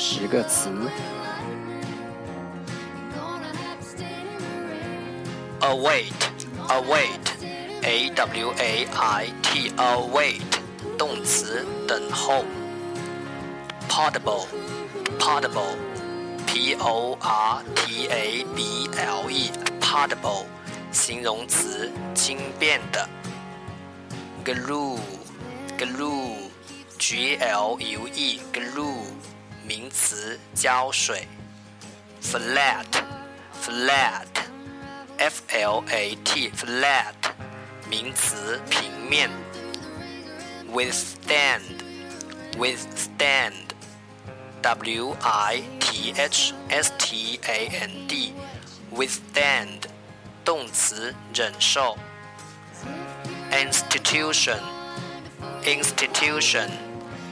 十个词：await, await, a w a i t, await，动词，等候；portable, portable, p o r t a b l e, portable，形容词，轻便的；glue, glue, g l u e, glue。名词胶水，flat，flat，f l a t，flat，名词平面，withstand，withstand，w i t h s t a n d，withstand，动词忍受，institution，institution。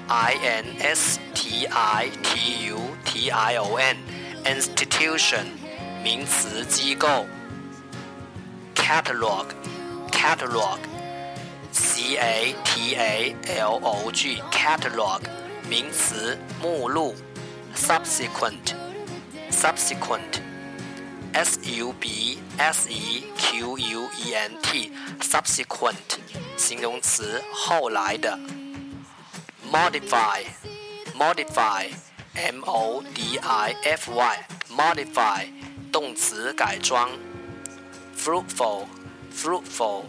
I N S T I T U T I O N institution 名词机构 catalog catalog C A T A L O G catalog 名词目录 subsequent subsequent S U B S E Q U E N T subsequent 形容词后来的 modify modify m o d i f y modify 动词改装 fruitful fruitful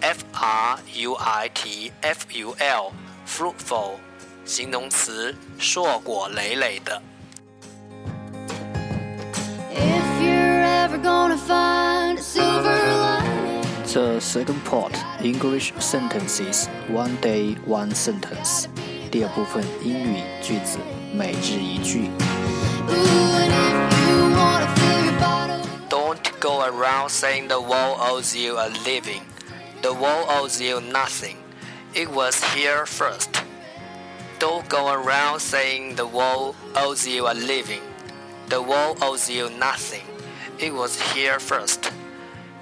f r u i t f u l fruitful 形容词硕果累累的 The second part English sentences one day one sentence 第二部分英语句子每日一句。Don't go around saying the world owes you a living. The world owes you nothing. It was here first. Don't go around saying the world owes you a living. The world owes you nothing. It was here first.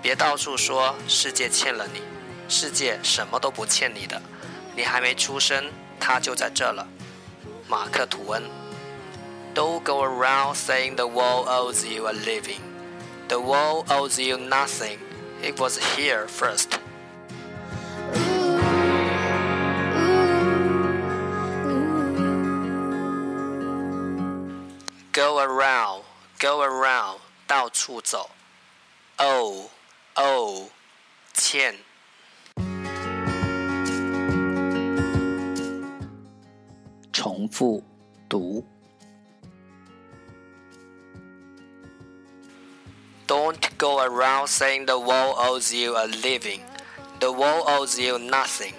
别到处说世界欠了你，世界什么都不欠你的，你还没出生。它就在这了，马克·吐温。Don't go around saying the world owes you a living. The world owes you nothing. It was here first. Go around, go around，到处走。Oh, oh，欠。 重复读。Don't go around saying the world owes you a living. The world owes you nothing.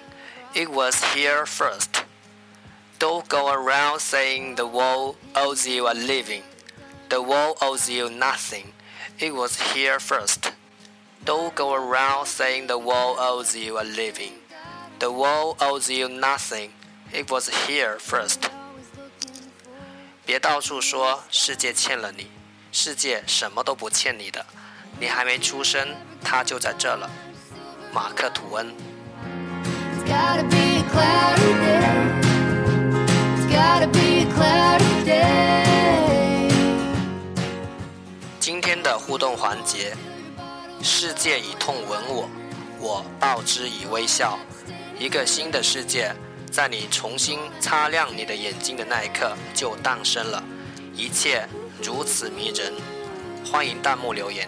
It was here first. Don't go around saying the world owes you a living. The world owes you nothing. It was here first. Don't go around saying the world owes you a living. The world owes you nothing. It was here first. 别到处说世界欠了你，世界什么都不欠你的。你还没出生，它就在这了。马克·吐温。今天的互动环节：世界以痛吻我，我报之以微笑。一个新的世界。在你重新擦亮你的眼睛的那一刻，就诞生了，一切如此迷人。欢迎弹幕留言，